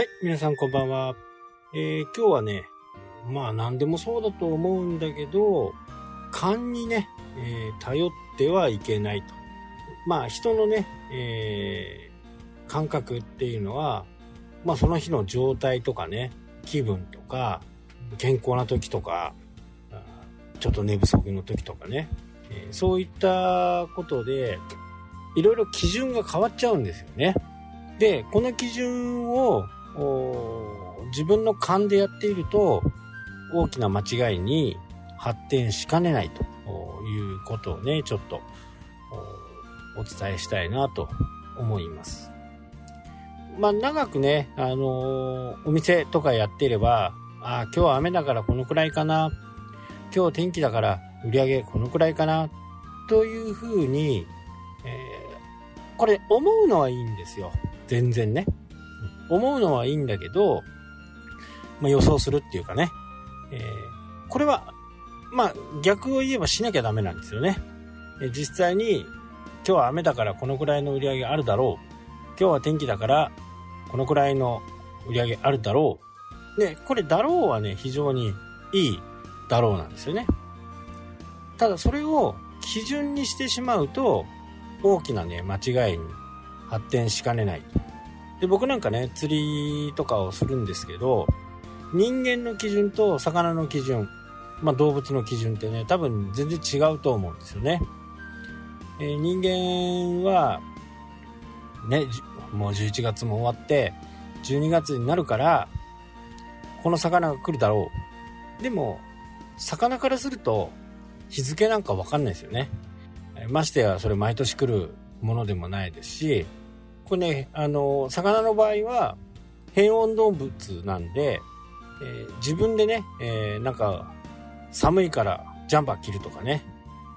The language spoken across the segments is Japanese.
はい、皆さんこんばんは。えー、今日はね、まあ何でもそうだと思うんだけど、勘にね、えー、頼ってはいけないと。まあ人のね、えー、感覚っていうのは、まあその日の状態とかね、気分とか、健康な時とか、ちょっと寝不足の時とかね、え、そういったことで、いろいろ基準が変わっちゃうんですよね。で、この基準を自分の勘でやっていると大きな間違いに発展しかねないということをね、ちょっとお伝えしたいなと思います。まあ長くね、あの、お店とかやってれば、あ今日は雨だからこのくらいかな。今日天気だから売り上げこのくらいかな。というふうに、えー、これ思うのはいいんですよ。全然ね。思うのはいいんだけど、まあ、予想するっていうかね。えー、これは、まあ、逆を言えばしなきゃダメなんですよね。え実際に、今日は雨だからこのくらいの売り上げあるだろう。今日は天気だからこのくらいの売り上げあるだろう。で、これだろうはね、非常にいいだろうなんですよね。ただそれを基準にしてしまうと、大きなね、間違いに発展しかねないと。で、僕なんかね、釣りとかをするんですけど、人間の基準と魚の基準、まあ動物の基準ってね、多分全然違うと思うんですよね。えー、人間は、ね、もう11月も終わって、12月になるから、この魚が来るだろう。でも、魚からすると、日付なんかわかんないですよね。ましてや、それ毎年来るものでもないですし、これね、あの、魚の場合は、変温動物なんで、えー、自分でね、えー、なんか、寒いからジャンパー着るとかね、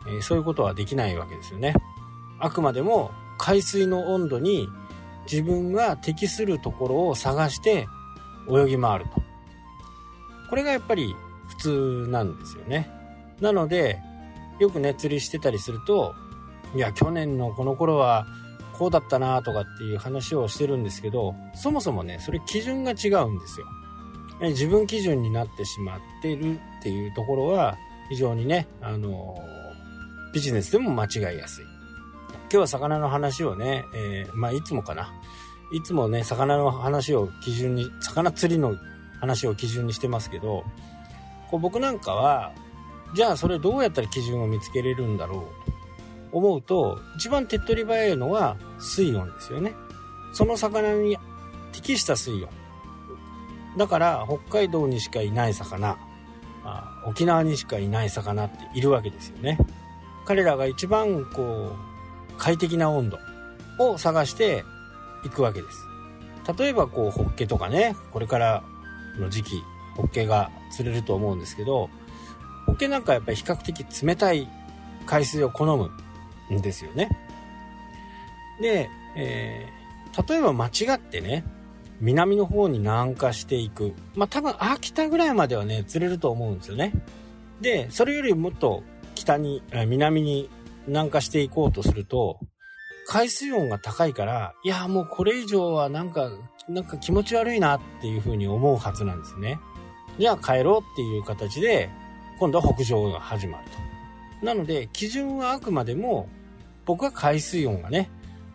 えー、そういうことはできないわけですよね。あくまでも海水の温度に自分が適するところを探して泳ぎ回ると。これがやっぱり普通なんですよね。なので、よくね、釣りしてたりすると、いや、去年のこの頃はこうだったなとかっていう話をしてるんですけど、そもそもね、それ基準が違うんですよ。自分基準になってしまってるっていうところは、非常にね、あのビジネスでも間違いやすい。今日は魚の話をね、えー、まあいつもかな。いつもね、魚の話を基準に、魚釣りの話を基準にしてますけど、こう僕なんかは、じゃあそれどうやったら基準を見つけれるんだろう思うと、一番手っ取り早いのは水温ですよね。その魚に適した水温。だから北海道にしかいない魚、沖縄にしかいない魚っているわけですよね。彼らが一番こう快適な温度を探していくわけです。例えばこうホッケとかね、これからの時期、ホッケが釣れると思うんですけど、ホッケなんかやっぱり比較的冷たい海水を好むんですよね。で、えー、例えば間違ってね、南の方に南下していく。まあ、多分秋田ぐらいまではね、釣れると思うんですよね。で、それよりもっと北に、南に南下していこうとすると、海水温が高いから、いや、もうこれ以上はなんか、なんか気持ち悪いなっていうふうに思うはずなんですね。じゃあ帰ろうっていう形で、今度は北上が始まると。なので、基準はあくまでも、僕は海水温がね、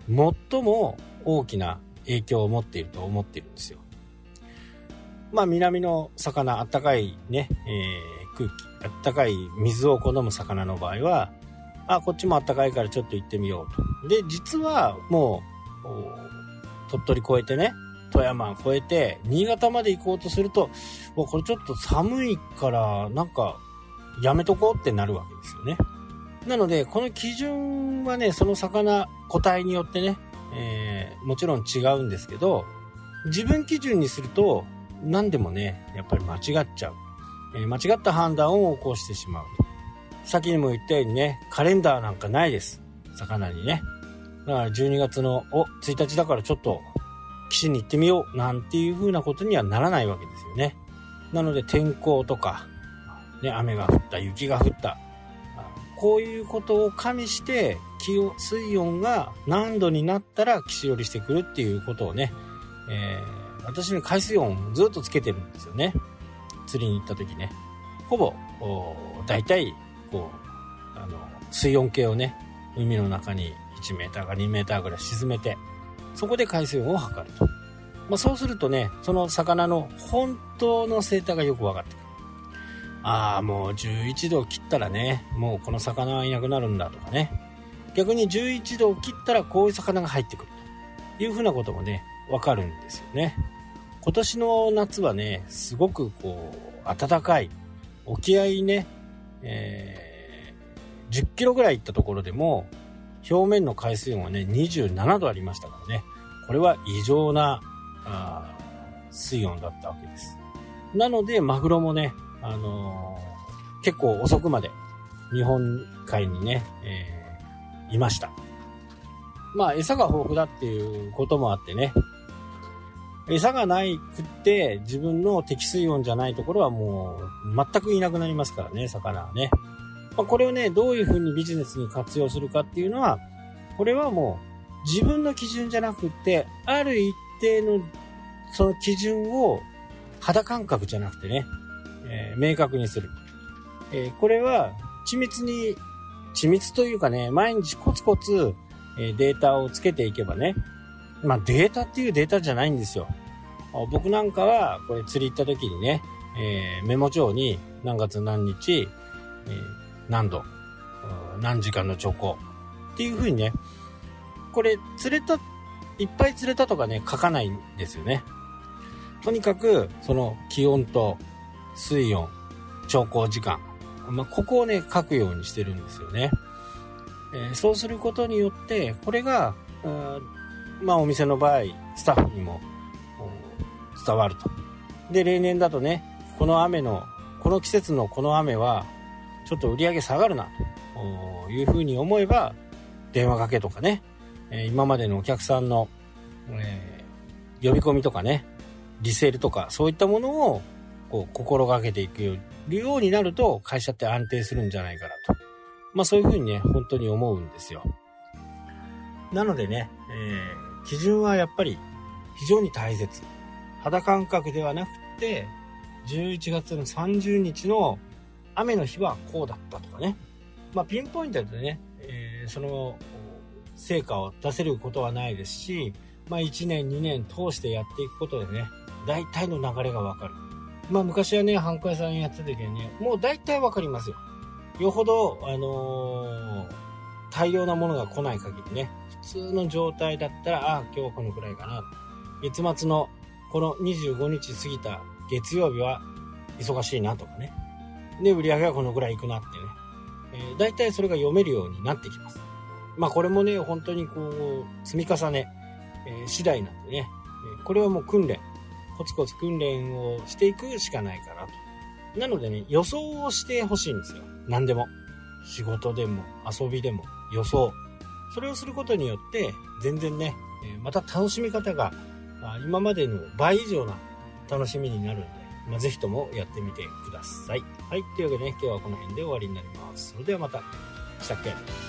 最も大きな影響を持っていると思っているんですよ。まあ、南の魚、あったかいね、えー、空気、あったかい水を好む魚の場合は、あ、こっちもあったかいからちょっと行ってみようと。で、実はもう、鳥取越えてね、富山越えて、新潟まで行こうとすると、もうこれちょっと寒いから、なんか、やめとこうってなるわけですよね。なので、この基準はね、その魚、個体によってね、えー、もちろん違うんですけど、自分基準にすると、何でもね、やっぱり間違っちゃう。えー、間違った判断を起こしてしまうと。先にも言ったようにね、カレンダーなんかないです。魚にね。だから12月の、お、1日だからちょっと、岸に行ってみよう、なんていう風なことにはならないわけですよね。なので天候とか、ね、雨が降った、雪が降った。こういうことを加味して、気温、水温が何度になったら岸寄りしてくるっていうことをね、えー、私ね、海水温ずっとつけてるんですよね。釣りに行った時ね。ほぼ、大体、こう、あの、水温計をね、海の中に1メーターか2メーターぐらい沈めて、そこで海水温を測ると。まあ、そうするとね、その魚の本当の生態がよく分かってくる。ああ、もう11度切ったらね、もうこの魚はいなくなるんだとかね。逆に11度を切ったらこういう魚が入ってくるというふうなこともね、わかるんですよね。今年の夏はね、すごくこう、暖かい。沖合ね、えー、10キロぐらい行ったところでも、表面の海水温はね、27度ありましたからね。これは異常な、あ水温だったわけです。なので、マグロもね、あのー、結構遅くまで日本海にね、えー、いました。まあ、餌が豊富だっていうこともあってね、餌がないくって自分の適水温じゃないところはもう全くいなくなりますからね、魚はね。まあ、これをね、どういうふうにビジネスに活用するかっていうのは、これはもう自分の基準じゃなくって、ある一定のその基準を肌感覚じゃなくてね、えー、明確にする。えー、これは緻密に、緻密というかね、毎日コツコツ、えデータをつけていけばね、まあデータっていうデータじゃないんですよ。僕なんかは、これ釣り行った時にね、え、メモ帳に何月何日、え、何度、何時間の兆候っていう風にね、これ釣れた、いっぱい釣れたとかね、書かないんですよね。とにかく、その気温と水温、兆候時間、まあ、ここをね、書くようにしてるんですよね。えー、そうすることによって、これが、まあお店の場合、スタッフにも伝わると。で、例年だとね、この雨の、この季節のこの雨は、ちょっと売り上げ下がるな、というふうに思えば、電話かけとかね、え今までのお客さんの、えー、呼び込みとかね、リセールとか、そういったものを、こう、心がけていくようになると、会社って安定するんじゃないかなと。まあそういうふうにね、本当に思うんですよ。なのでね、えー、基準はやっぱり非常に大切。肌感覚ではなくて、11月の30日の雨の日はこうだったとかね。まあ、ピンポイントでね、えー、その成果を出せることはないですし、まあ、1年2年通してやっていくことでね、大体の流れがわかる。まあ、昔はね、ハンコ屋さんやってた時はね、もう大体わかりますよ。よほど、あのー、大量なものが来ない限りね、普通の状態だったら、ああ、今日はこのくらいかな。月末のこの25日過ぎた月曜日は忙しいなとかね。で、売り上げはこのぐらいいくなってね。えー、大体それが読めるようになってきます。まあこれもね、本当にこう、積み重ね、えー、次第なんでね。これはもう訓練。コツコツ訓練をしていくしかないかなと。なのでね、予想をしてほしいんですよ。何でも。仕事でも遊びでも予想。それをすることによって、全然ね、また楽しみ方が今までの倍以上な楽しみになるんで、まあ、ぜひともやってみてください。はい。というわけでね、今日はこの辺で終わりになります。それではまた。したっけ？